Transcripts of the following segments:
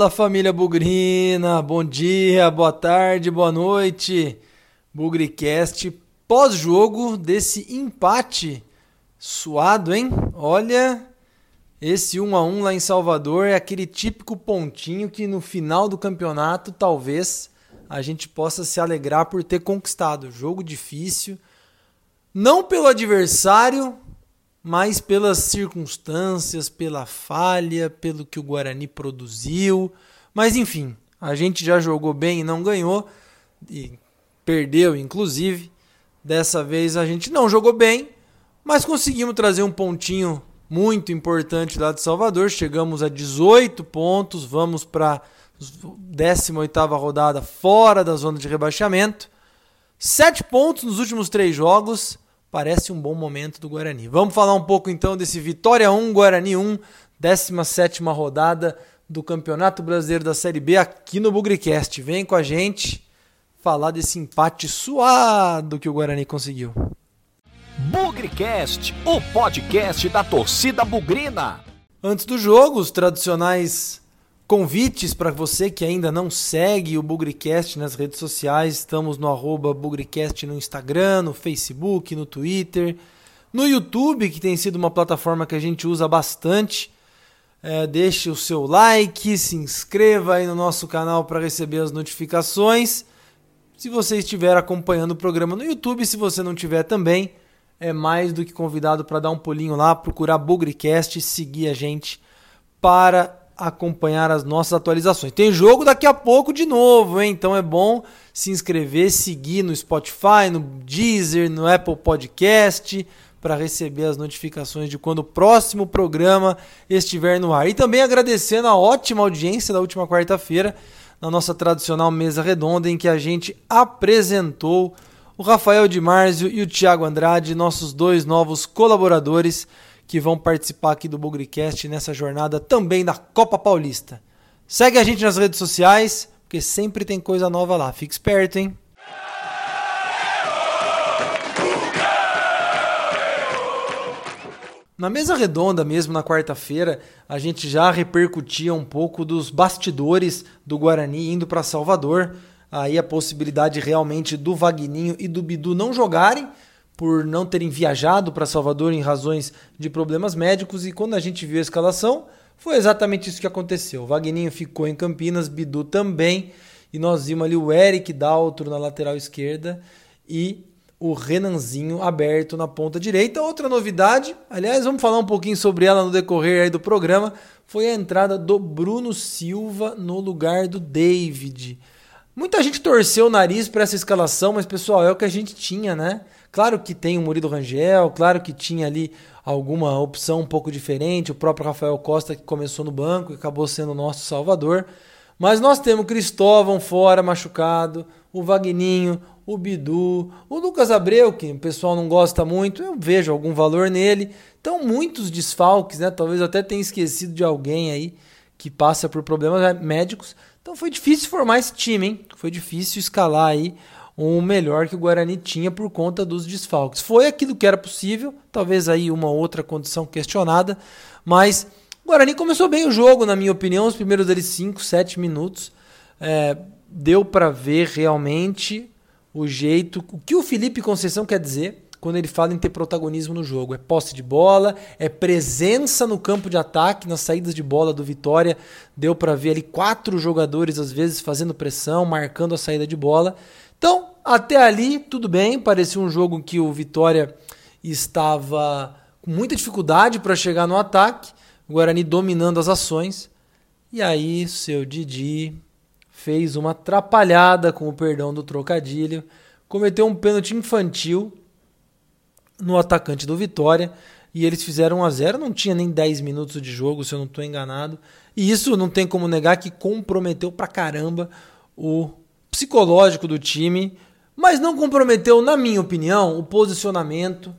Fala família Bugrina, bom dia, boa tarde, boa noite. Bugricast pós-jogo desse empate suado, hein? Olha, esse 1 a 1 lá em Salvador é aquele típico pontinho que no final do campeonato talvez a gente possa se alegrar por ter conquistado. Jogo difícil, não pelo adversário, mas pelas circunstâncias, pela falha, pelo que o Guarani produziu. Mas enfim, a gente já jogou bem e não ganhou, e perdeu inclusive. Dessa vez a gente não jogou bem, mas conseguimos trazer um pontinho muito importante lá de Salvador. Chegamos a 18 pontos, vamos para a 18 rodada fora da zona de rebaixamento. 7 pontos nos últimos três jogos parece um bom momento do Guarani. Vamos falar um pouco então desse Vitória 1, Guarani 1, 17 rodada do Campeonato Brasileiro da Série B aqui no Bugricast. Vem com a gente falar desse empate suado que o Guarani conseguiu. Bugricast, o podcast da torcida bugrina. Antes do jogo, os tradicionais Convites para você que ainda não segue o Bugricast nas redes sociais. Estamos no arroba Bugricast no Instagram, no Facebook, no Twitter, no YouTube, que tem sido uma plataforma que a gente usa bastante. É, deixe o seu like, se inscreva aí no nosso canal para receber as notificações. Se você estiver acompanhando o programa no YouTube, se você não tiver também, é mais do que convidado para dar um pulinho lá, procurar Bugricast e seguir a gente para acompanhar as nossas atualizações. Tem jogo daqui a pouco de novo, hein? Então é bom se inscrever, seguir no Spotify, no Deezer, no Apple Podcast para receber as notificações de quando o próximo programa estiver no ar. E também agradecendo a ótima audiência da última quarta-feira na nossa tradicional mesa redonda em que a gente apresentou o Rafael de Marzio e o Thiago Andrade, nossos dois novos colaboradores que vão participar aqui do Bugrecast nessa jornada também da Copa Paulista. Segue a gente nas redes sociais, porque sempre tem coisa nova lá. Fique esperto, hein? Na mesa redonda mesmo, na quarta-feira, a gente já repercutia um pouco dos bastidores do Guarani indo para Salvador. Aí a possibilidade realmente do Vagninho e do Bidu não jogarem, por não terem viajado para Salvador em razões de problemas médicos e quando a gente viu a escalação, foi exatamente isso que aconteceu. O Vagninho ficou em Campinas, Bidu também, e nós vimos ali o Eric Daltro na lateral esquerda e o Renanzinho aberto na ponta direita. Outra novidade, aliás, vamos falar um pouquinho sobre ela no decorrer do programa, foi a entrada do Bruno Silva no lugar do David. Muita gente torceu o nariz para essa escalação, mas pessoal, é o que a gente tinha, né? Claro que tem o Murilo Rangel, claro que tinha ali alguma opção um pouco diferente, o próprio Rafael Costa que começou no banco e acabou sendo nosso salvador. Mas nós temos Cristóvão fora machucado, o Vagninho, o Bidu, o Lucas Abreu, que o pessoal não gosta muito, eu vejo algum valor nele. Então, muitos desfalques, né? Talvez eu até tenha esquecido de alguém aí que passa por problemas médicos. Então foi difícil formar esse time, hein? Foi difícil escalar aí o melhor que o Guarani tinha por conta dos desfalques. Foi aquilo que era possível, talvez aí uma outra condição questionada, mas o Guarani começou bem o jogo, na minha opinião, os primeiros ali 5, 7 minutos. É, deu para ver realmente o jeito, o que o Felipe Conceição quer dizer quando ele fala em ter protagonismo no jogo. É posse de bola, é presença no campo de ataque, nas saídas de bola do Vitória. Deu para ver ali quatro jogadores às vezes fazendo pressão, marcando a saída de bola. Então, até ali, tudo bem. Parecia um jogo que o Vitória estava com muita dificuldade para chegar no ataque. O Guarani dominando as ações. E aí, seu Didi fez uma atrapalhada, com o perdão do trocadilho. Cometeu um pênalti infantil no atacante do Vitória. E eles fizeram 1 a 0 Não tinha nem 10 minutos de jogo, se eu não estou enganado. E isso não tem como negar que comprometeu pra caramba o psicológico do time, mas não comprometeu, na minha opinião, o posicionamento,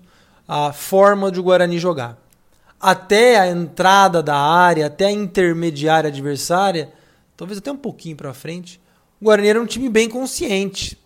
a forma de o Guarani jogar. Até a entrada da área, até a intermediária adversária, talvez até um pouquinho para frente, o Guarani era um time bem consciente.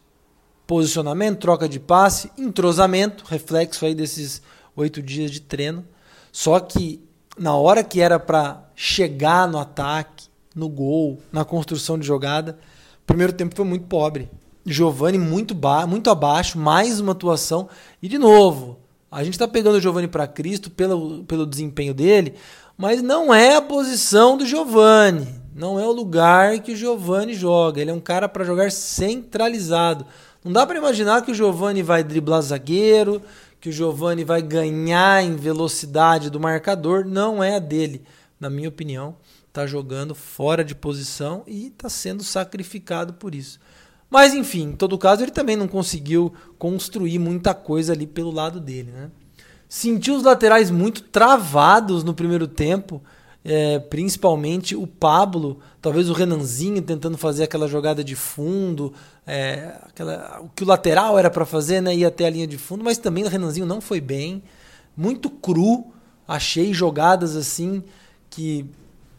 Posicionamento, troca de passe, entrosamento, reflexo aí desses oito dias de treino. Só que na hora que era para chegar no ataque, no gol, na construção de jogada. O primeiro tempo foi muito pobre. Giovani muito, ba muito abaixo, mais uma atuação. E de novo, a gente está pegando o Giovani para Cristo pelo, pelo desempenho dele, mas não é a posição do Giovani. Não é o lugar que o Giovani joga. Ele é um cara para jogar centralizado. Não dá para imaginar que o Giovani vai driblar zagueiro, que o Giovani vai ganhar em velocidade do marcador. Não é a dele, na minha opinião. Está jogando fora de posição e está sendo sacrificado por isso. Mas enfim, em todo caso, ele também não conseguiu construir muita coisa ali pelo lado dele. Né? Sentiu os laterais muito travados no primeiro tempo, é, principalmente o Pablo, talvez o Renanzinho tentando fazer aquela jogada de fundo, é, aquela, o que o lateral era para fazer, né, ir até a linha de fundo, mas também o Renanzinho não foi bem, muito cru, achei jogadas assim que,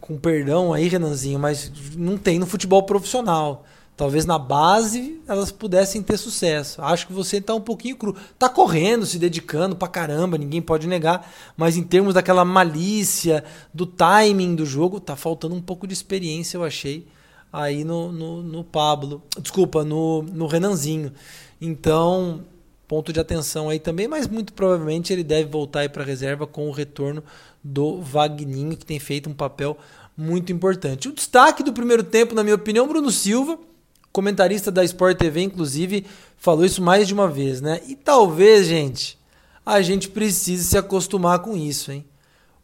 com perdão aí, Renanzinho, mas não tem no futebol profissional. Talvez na base elas pudessem ter sucesso. Acho que você está um pouquinho cru. Tá correndo, se dedicando pra caramba, ninguém pode negar. Mas em termos daquela malícia, do timing do jogo, tá faltando um pouco de experiência, eu achei, aí no, no, no Pablo. Desculpa, no, no Renanzinho. Então, ponto de atenção aí também, mas muito provavelmente ele deve voltar aí para reserva com o retorno do Vagninho, que tem feito um papel muito importante. O destaque do primeiro tempo, na minha opinião, Bruno Silva comentarista da Sport TV, inclusive, falou isso mais de uma vez, né? E talvez, gente, a gente precise se acostumar com isso, hein?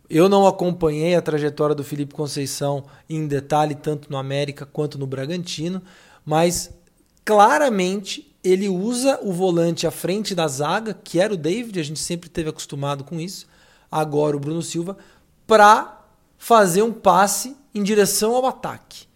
Eu não acompanhei a trajetória do Felipe Conceição em detalhe, tanto no América quanto no Bragantino, mas claramente ele usa o volante à frente da zaga, que era o David, a gente sempre teve acostumado com isso, agora o Bruno Silva, para fazer um passe em direção ao ataque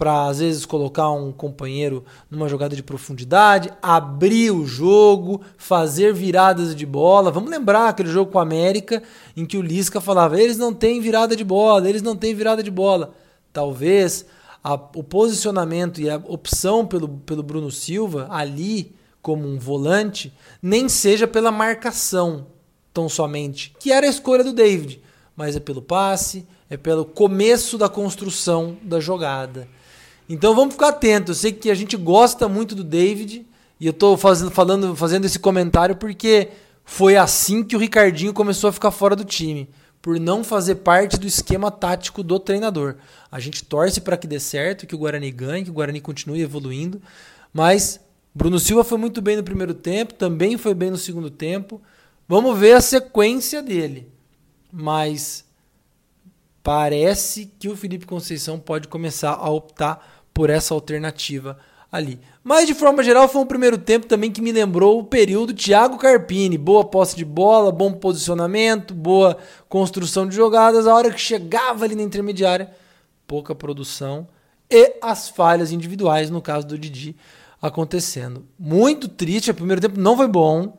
para às vezes colocar um companheiro numa jogada de profundidade, abrir o jogo, fazer viradas de bola. Vamos lembrar aquele jogo com a América em que o Lisca falava: eles não têm virada de bola, eles não têm virada de bola. Talvez a, o posicionamento e a opção pelo, pelo Bruno Silva ali como um volante nem seja pela marcação tão somente, que era a escolha do David, mas é pelo passe, é pelo começo da construção da jogada. Então vamos ficar atentos. Eu sei que a gente gosta muito do David e eu estou fazendo, falando, fazendo esse comentário porque foi assim que o Ricardinho começou a ficar fora do time, por não fazer parte do esquema tático do treinador. A gente torce para que dê certo, que o Guarani ganhe, que o Guarani continue evoluindo, mas Bruno Silva foi muito bem no primeiro tempo, também foi bem no segundo tempo. Vamos ver a sequência dele. Mas parece que o Felipe Conceição pode começar a optar por essa alternativa ali. Mas de forma geral foi um primeiro tempo também que me lembrou o período Thiago Carpini, boa posse de bola, bom posicionamento, boa construção de jogadas, a hora que chegava ali na intermediária, pouca produção e as falhas individuais no caso do Didi acontecendo. Muito triste, o primeiro tempo não foi bom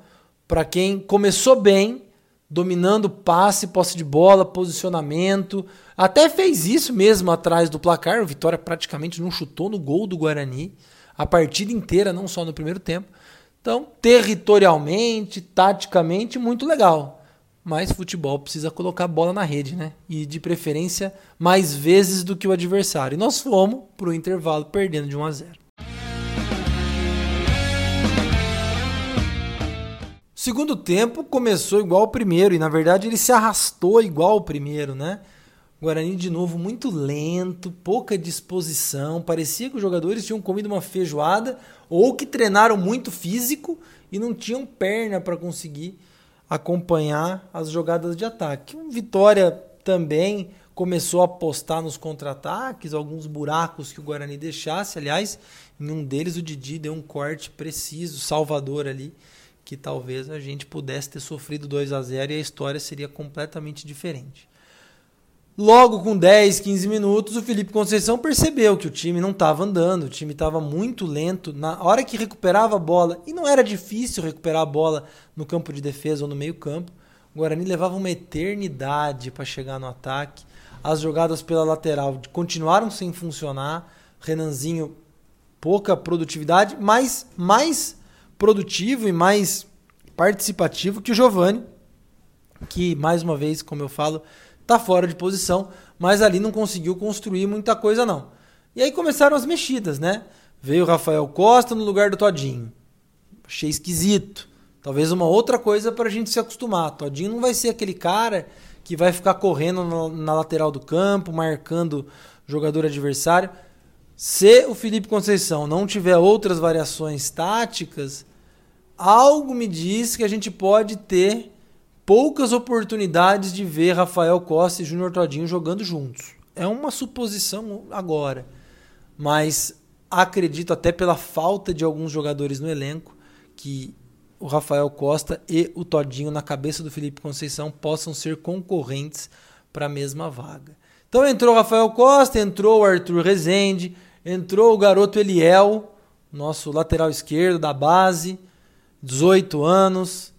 para quem começou bem, dominando passe, posse de bola, posicionamento, até fez isso mesmo atrás do placar. O Vitória praticamente não chutou no gol do Guarani a partida inteira, não só no primeiro tempo. Então, territorialmente, taticamente, muito legal. Mas futebol precisa colocar a bola na rede, né? E de preferência mais vezes do que o adversário. E nós fomos para o intervalo perdendo de 1 a 0. Segundo tempo começou igual ao primeiro e na verdade ele se arrastou igual ao primeiro, né? Guarani de novo muito lento, pouca disposição. Parecia que os jogadores tinham comido uma feijoada ou que treinaram muito físico e não tinham perna para conseguir acompanhar as jogadas de ataque. O Vitória também começou a apostar nos contra-ataques, alguns buracos que o Guarani deixasse. Aliás, em um deles o Didi deu um corte preciso, salvador ali, que talvez a gente pudesse ter sofrido 2 a 0 e a história seria completamente diferente. Logo com 10, 15 minutos, o Felipe Conceição percebeu que o time não estava andando, o time estava muito lento. Na hora que recuperava a bola, e não era difícil recuperar a bola no campo de defesa ou no meio-campo, o Guarani levava uma eternidade para chegar no ataque. As jogadas pela lateral continuaram sem funcionar. Renanzinho, pouca produtividade, mas mais produtivo e mais participativo que o Giovani, que mais uma vez, como eu falo, tá fora de posição, mas ali não conseguiu construir muita coisa não. E aí começaram as mexidas, né? Veio o Rafael Costa no lugar do Todinho. Achei esquisito. Talvez uma outra coisa para a gente se acostumar. Todinho não vai ser aquele cara que vai ficar correndo na, na lateral do campo, marcando jogador adversário. Se o Felipe Conceição não tiver outras variações táticas, algo me diz que a gente pode ter poucas oportunidades de ver Rafael Costa e Júnior Todinho jogando juntos. É uma suposição agora, mas acredito até pela falta de alguns jogadores no elenco que o Rafael Costa e o Todinho na cabeça do Felipe Conceição possam ser concorrentes para a mesma vaga. Então entrou o Rafael Costa, entrou o Arthur Rezende, entrou o garoto Eliel, nosso lateral esquerdo da base, 18 anos.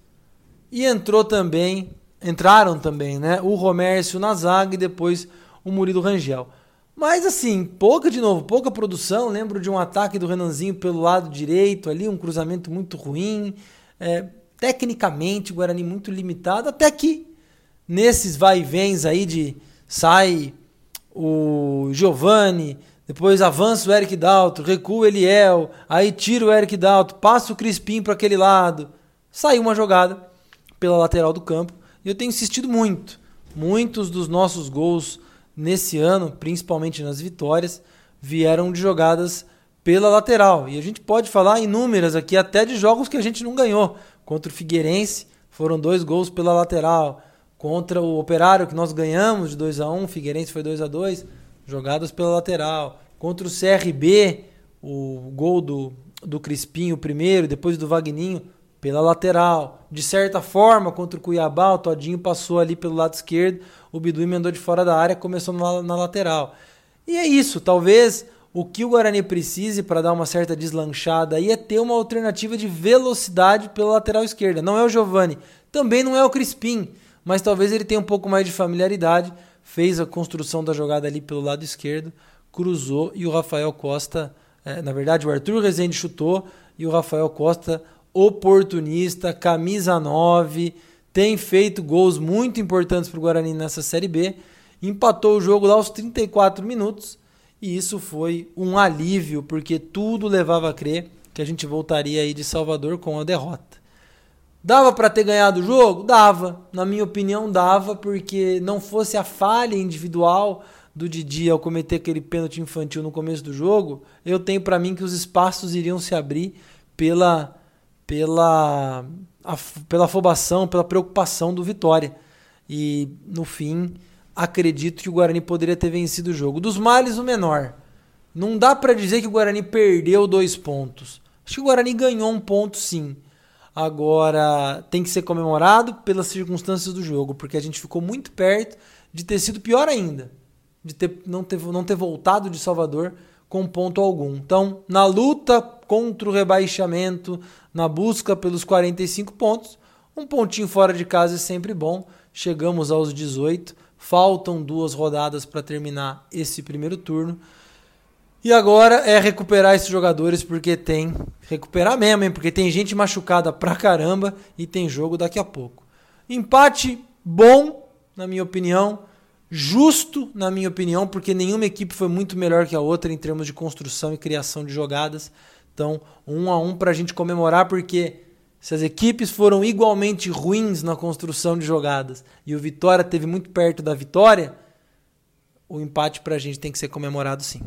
E entrou também, entraram também, né? O Romércio na zaga e depois o Murilo Rangel. Mas assim, pouca de novo, pouca produção. Lembro de um ataque do Renanzinho pelo lado direito ali, um cruzamento muito ruim. É, tecnicamente, o Guarani muito limitado, até que nesses vai e vens aí de sai o Giovani, depois avança o Eric Dalto, recua o Eliel, aí tira o Eric Dalto, passa o Crispim para aquele lado. Saiu uma jogada pela lateral do campo. E eu tenho insistido muito. Muitos dos nossos gols nesse ano, principalmente nas vitórias, vieram de jogadas pela lateral. E a gente pode falar inúmeras aqui, até de jogos que a gente não ganhou. Contra o Figueirense, foram dois gols pela lateral. Contra o Operário, que nós ganhamos de 2 a 1 um, Figueirense foi 2 a 2 jogadas pela lateral. Contra o CRB, o gol do, do Crispim, o primeiro, depois do Vagninho, pela lateral. De certa forma, contra o Cuiabá, o Todinho passou ali pelo lado esquerdo, o Bidu emendou de fora da área, começou na, na lateral. E é isso, talvez o que o Guarani precise para dar uma certa deslanchada aí é ter uma alternativa de velocidade pela lateral esquerda. Não é o Giovani, também não é o Crispim, mas talvez ele tenha um pouco mais de familiaridade fez a construção da jogada ali pelo lado esquerdo, cruzou e o Rafael Costa, é, na verdade o Arthur Rezende chutou e o Rafael Costa, oportunista, camisa 9, tem feito gols muito importantes para o Guarani nessa Série B, empatou o jogo lá aos 34 minutos e isso foi um alívio, porque tudo levava a crer que a gente voltaria aí de Salvador com a derrota. Dava para ter ganhado o jogo? Dava. Na minha opinião, dava, porque não fosse a falha individual do Didi ao cometer aquele pênalti infantil no começo do jogo, eu tenho para mim que os espaços iriam se abrir pela pela pela afobação, pela preocupação do Vitória. E no fim, acredito que o Guarani poderia ter vencido o jogo. Dos males, o menor. Não dá para dizer que o Guarani perdeu dois pontos. Acho que o Guarani ganhou um ponto, sim. Agora, tem que ser comemorado pelas circunstâncias do jogo, porque a gente ficou muito perto de ter sido pior ainda, de ter, não, ter, não ter voltado de Salvador com ponto algum. Então, na luta contra o rebaixamento, na busca pelos 45 pontos, um pontinho fora de casa é sempre bom. Chegamos aos 18, faltam duas rodadas para terminar esse primeiro turno. E agora é recuperar esses jogadores, porque tem. Recuperar mesmo, hein? Porque tem gente machucada pra caramba e tem jogo daqui a pouco. Empate bom, na minha opinião. Justo, na minha opinião, porque nenhuma equipe foi muito melhor que a outra em termos de construção e criação de jogadas. Então, um a um para a gente comemorar, porque se as equipes foram igualmente ruins na construção de jogadas e o Vitória teve muito perto da vitória, o empate para a gente tem que ser comemorado sim.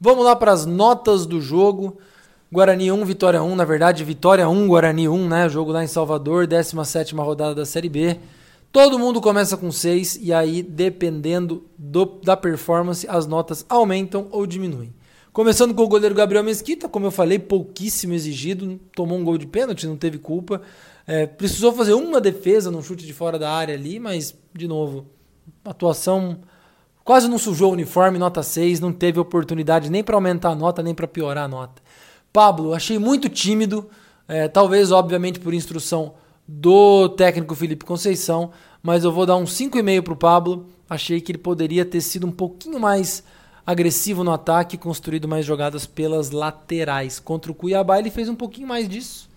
Vamos lá para as notas do jogo. Guarani 1, Vitória 1, na verdade, Vitória 1, Guarani 1, né? Jogo lá em Salvador, 17 rodada da Série B. Todo mundo começa com 6 e aí, dependendo do, da performance, as notas aumentam ou diminuem. Começando com o goleiro Gabriel Mesquita, como eu falei, pouquíssimo exigido, tomou um gol de pênalti, não teve culpa. É, precisou fazer uma defesa num chute de fora da área ali, mas, de novo, atuação Quase não sujou o uniforme, nota 6, não teve oportunidade nem para aumentar a nota, nem para piorar a nota. Pablo, achei muito tímido, é, talvez, obviamente, por instrução do técnico Felipe Conceição, mas eu vou dar um 5,5 para o Pablo. Achei que ele poderia ter sido um pouquinho mais agressivo no ataque, construído mais jogadas pelas laterais. Contra o Cuiabá ele fez um pouquinho mais disso.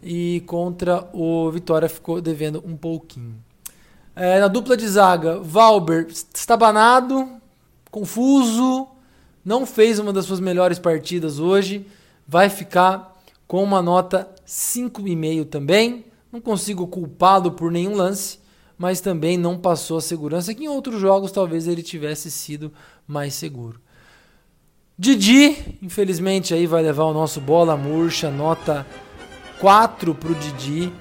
E contra o Vitória ficou devendo um pouquinho. É, na dupla de zaga, Valber estabanado, confuso, não fez uma das suas melhores partidas hoje, vai ficar com uma nota 5,5 também. Não consigo culpá-lo por nenhum lance, mas também não passou a segurança que em outros jogos talvez ele tivesse sido mais seguro. Didi, infelizmente aí vai levar o nosso bola murcha, nota 4 para o Didi.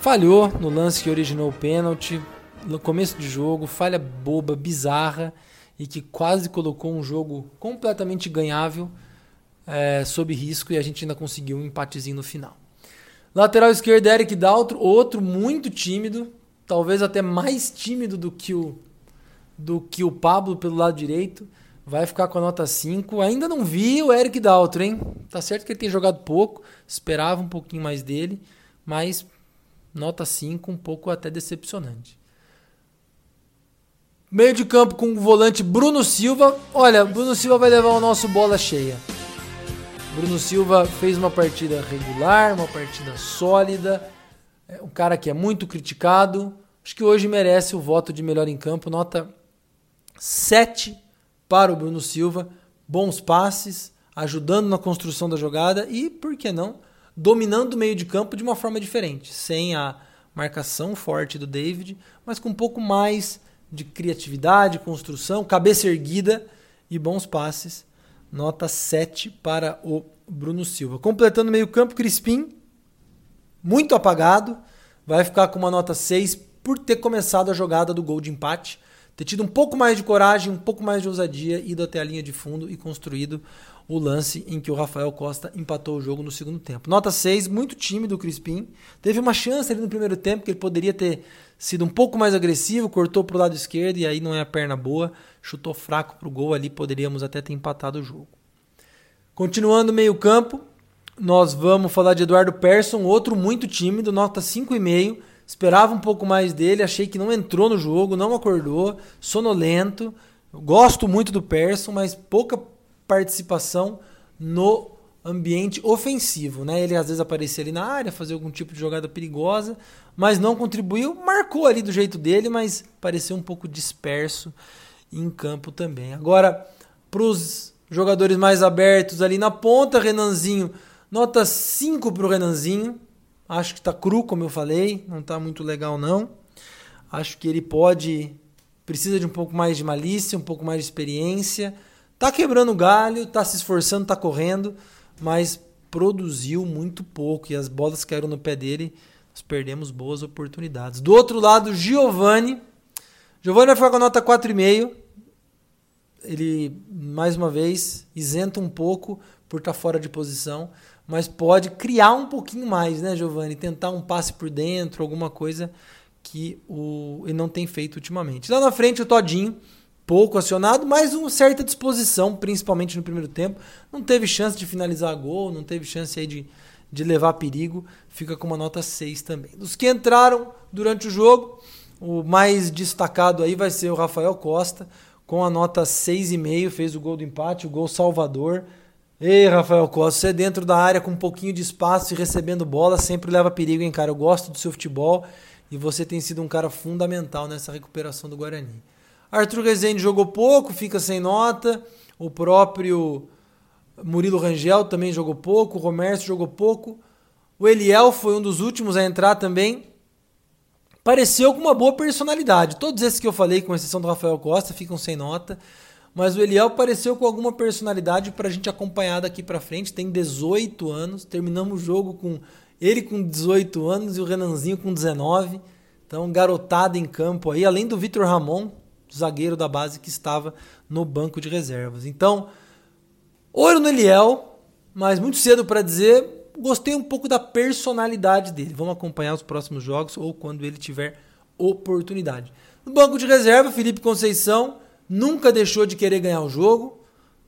Falhou no lance que originou o pênalti, no começo de jogo, falha boba, bizarra e que quase colocou um jogo completamente ganhável é, sob risco e a gente ainda conseguiu um empatezinho no final. Lateral esquerdo, Eric Daltro, outro muito tímido, talvez até mais tímido do que o, do que o Pablo pelo lado direito. Vai ficar com a nota 5. Ainda não vi o Eric Daltro, hein? Tá certo que ele tem jogado pouco, esperava um pouquinho mais dele, mas nota 5, um pouco até decepcionante. Meio de campo com o volante Bruno Silva. Olha, Bruno Silva vai levar o nosso bola cheia. Bruno Silva fez uma partida regular, uma partida sólida. É um cara que é muito criticado. Acho que hoje merece o voto de melhor em campo. Nota 7 para o Bruno Silva. Bons passes, ajudando na construção da jogada e, por que não, dominando o meio de campo de uma forma diferente. Sem a marcação forte do David, mas com um pouco mais de criatividade, construção, cabeça erguida e bons passes. Nota 7 para o Bruno Silva. Completando meio campo, Crispim, muito apagado. Vai ficar com uma nota 6 por ter começado a jogada do gol de empate. Ter tido um pouco mais de coragem, um pouco mais de ousadia, ido até a linha de fundo e construído o lance em que o Rafael Costa empatou o jogo no segundo tempo. Nota 6, muito tímido o Crispim. Teve uma chance ali no primeiro tempo que ele poderia ter sido um pouco mais agressivo, cortou para o lado esquerdo e aí não é a perna boa, chutou fraco para o gol ali, poderíamos até ter empatado o jogo. Continuando meio campo, nós vamos falar de Eduardo Persson, outro muito tímido, nota 5,5. Esperava um pouco mais dele, achei que não entrou no jogo, não acordou, sonolento. Gosto muito do Persson, mas pouca participação no ambiente ofensivo, né? Ele às vezes aparecia ali na área, fazia algum tipo de jogada perigosa, mas não contribuiu, marcou ali do jeito dele, mas pareceu um pouco disperso em campo também. Agora, para os jogadores mais abertos ali na ponta, Renanzinho, nota 5 para o Renanzinho. Acho que está cru, como eu falei, não está muito legal não. Acho que ele pode, precisa de um pouco mais de malícia, um pouco mais de experiência Tá quebrando galho, tá se esforçando, tá correndo, mas produziu muito pouco e as bolas caíram no pé dele. Nós perdemos boas oportunidades. Do outro lado, Giovani. Giovani vai ficar com a nota 4,5. Ele, mais uma vez, isenta um pouco por estar tá fora de posição, mas pode criar um pouquinho mais, né, Giovani? Tentar um passe por dentro, alguma coisa que o, ele não tem feito ultimamente. Lá na frente, o Todinho pouco acionado, mas uma certa disposição, principalmente no primeiro tempo. Não teve chance de finalizar gol, não teve chance aí de, de levar perigo, fica com uma nota 6 também. Dos que entraram durante o jogo, o mais destacado aí vai ser o Rafael Costa, com a nota 6,5, fez o gol do empate, o gol salvador. Ei, Rafael Costa, você é dentro da área com um pouquinho de espaço e recebendo bola, sempre leva perigo, hein, cara? Eu gosto do seu futebol e você tem sido um cara fundamental nessa recuperação do Guarani. Arthur Rezende jogou pouco, fica sem nota. O próprio Murilo Rangel também jogou pouco. O Romércio jogou pouco. O Eliel foi um dos últimos a entrar também. Pareceu com uma boa personalidade. Todos esses que eu falei, com exceção do Rafael Costa, ficam sem nota. Mas o Eliel pareceu com alguma personalidade para a gente acompanhar daqui para frente. Tem 18 anos. Terminamos o jogo com ele com 18 anos e o Renanzinho com 19. Então, garotada em campo aí. Além do Vitor Ramon, zagueiro da base que estava no banco de reservas. Então, olho no Eliel, mas muito cedo para dizer, gostei um pouco da personalidade dele. Vamos acompanhar os próximos jogos ou quando ele tiver oportunidade. No banco de reserva, Felipe Conceição nunca deixou de querer ganhar o jogo,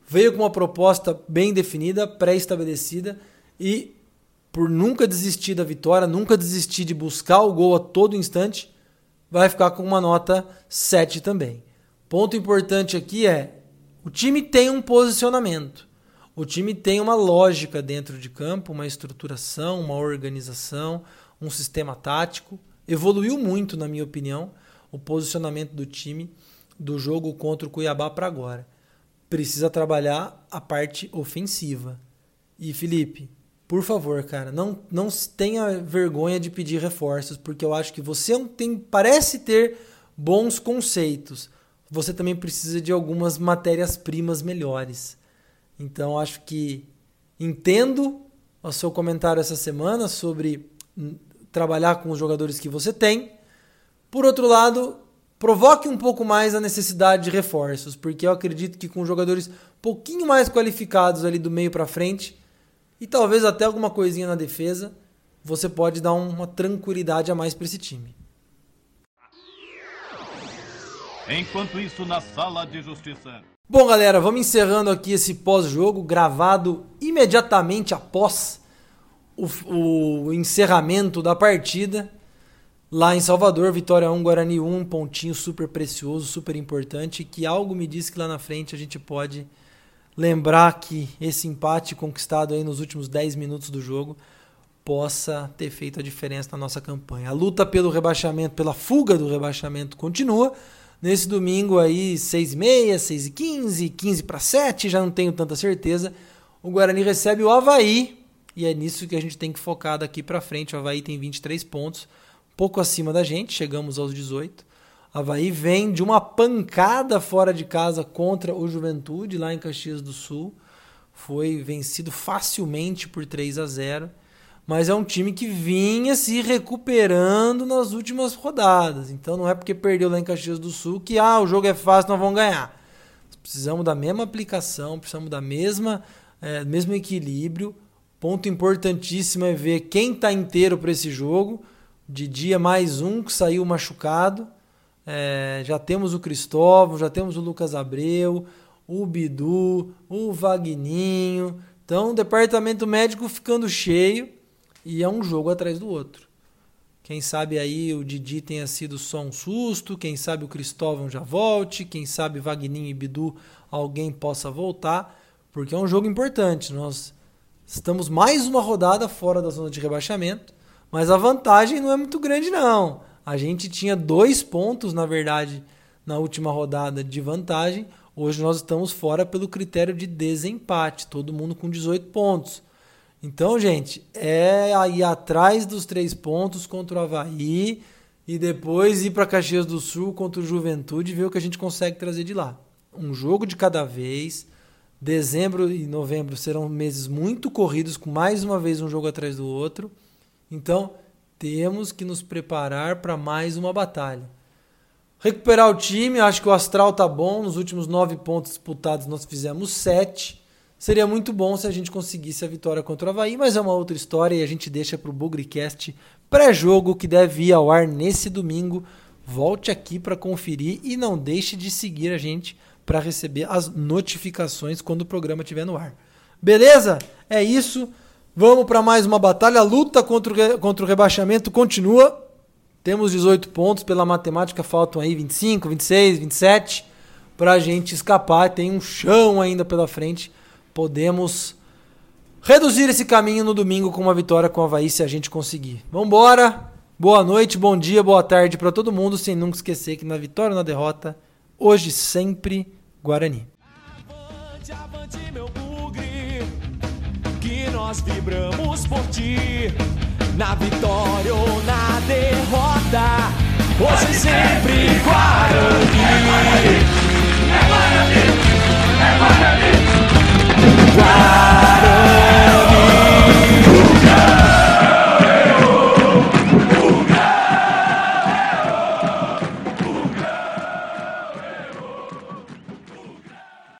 veio com uma proposta bem definida, pré-estabelecida e por nunca desistir da vitória, nunca desistir de buscar o gol a todo instante, vai ficar com uma nota 7 também. Ponto importante aqui é O time tem um posicionamento. O time tem uma lógica dentro de campo, uma estruturação, uma organização, um sistema tático. Evoluiu muito, na minha opinião, o posicionamento do time do jogo contra o Cuiabá para agora. Precisa trabalhar a parte ofensiva. E Felipe, por favor, cara, não, não tenha vergonha de pedir reforços, porque eu acho que você tem, parece ter bons conceitos. Você também precisa de algumas matérias-primas melhores. Então, acho que entendo o seu comentário essa semana sobre trabalhar com os jogadores que você tem. Por outro lado, provoque um pouco mais a necessidade de reforços, porque eu acredito que com jogadores pouquinho mais qualificados ali do meio para frente, e talvez até alguma coisinha na defesa, você pode dar uma tranquilidade a mais para esse time. Enquanto isso, na sala de justiça. Bom, galera, vamos encerrando aqui esse pós-jogo, gravado imediatamente após o, o, encerramento da partida. Lá em Salvador, Vitória 1, Guarani 1, um pontinho super precioso, super importante, que algo me diz que lá na frente a gente pode lembrar que esse empate conquistado aí nos últimos 10 minutos do jogo possa ter feito a diferença na nossa campanha. A luta pelo rebaixamento, pela fuga do rebaixamento continua. Nesse domingo aí, 6 e meia, 6 e 15, 15 para 7, já não tenho tanta certeza. O Guarani recebe o Havaí e é nisso que a gente tem que focar daqui para frente. O Havaí tem 23 pontos, pouco acima da gente, chegamos aos 18. Havaí vem de uma pancada fora de casa contra o Juventude, lá em Caxias do Sul. Foi vencido facilmente por 3 a 0 mas é um time que vinha se recuperando nas últimas rodadas. Então não é porque perdeu lá em Caxias do Sul que ah, o jogo é fácil, nós vamos ganhar. Precisamos da mesma aplicação, precisamos da mesma é, mesmo equilíbrio. Ponto importantíssimo é ver quem está inteiro para esse jogo. De dia mais um que saiu machucado. É, já temos o Cristóvão, já temos o Lucas Abreu, o Bidu, o Vagninho. Então, o departamento médico ficando cheio e é um jogo atrás do outro. Quem sabe aí o Didi tenha sido só um susto, quem sabe o Cristóvão já volte, quem sabe Vagninho e Bidu alguém possa voltar, porque é um jogo importante. Nós estamos mais uma rodada fora da zona de rebaixamento, mas a vantagem não é muito grande não. A gente tinha dois pontos, na verdade, na última rodada de vantagem. Hoje nós estamos fora pelo critério de desempate, todo mundo com 18 pontos. Então, gente, é aí atrás dos três pontos contra o Havaí e depois ir para Caxias do Sul contra o Juventude e ver o que a gente consegue trazer de lá. Um jogo de cada vez. Dezembro e novembro serão meses muito corridos, com mais uma vez um jogo atrás do outro. Então, temos que nos preparar para mais uma batalha. Recuperar o time, acho que o astral tá bom. Nos últimos nove pontos disputados, nós fizemos sete. Seria muito bom se a gente conseguisse a vitória contra o Havaí, mas é uma outra história e a gente deixa para o Bugrecast pré-jogo que deve ir ao ar nesse domingo. Volte aqui para conferir e não deixe de seguir a gente para receber as notificações quando o programa estiver no ar. Beleza? É isso. Vamos para mais uma batalha. A luta contra o, contra o rebaixamento continua. Temos 18 pontos pela matemática, faltam aí 25, 26, 27 para a gente escapar. Tem um chão ainda pela frente. Podemos reduzir esse caminho no domingo com uma vitória com o Havaí se a gente conseguir. Vambora! Boa noite, bom dia, boa tarde para todo mundo, sem nunca esquecer que na vitória ou na derrota, hoje sempre Guarani. nós vibramos por ti, na vitória ou na derrota, hoje sempre Guarani. É Guarani, é Guarani, é Guarani. Guarani.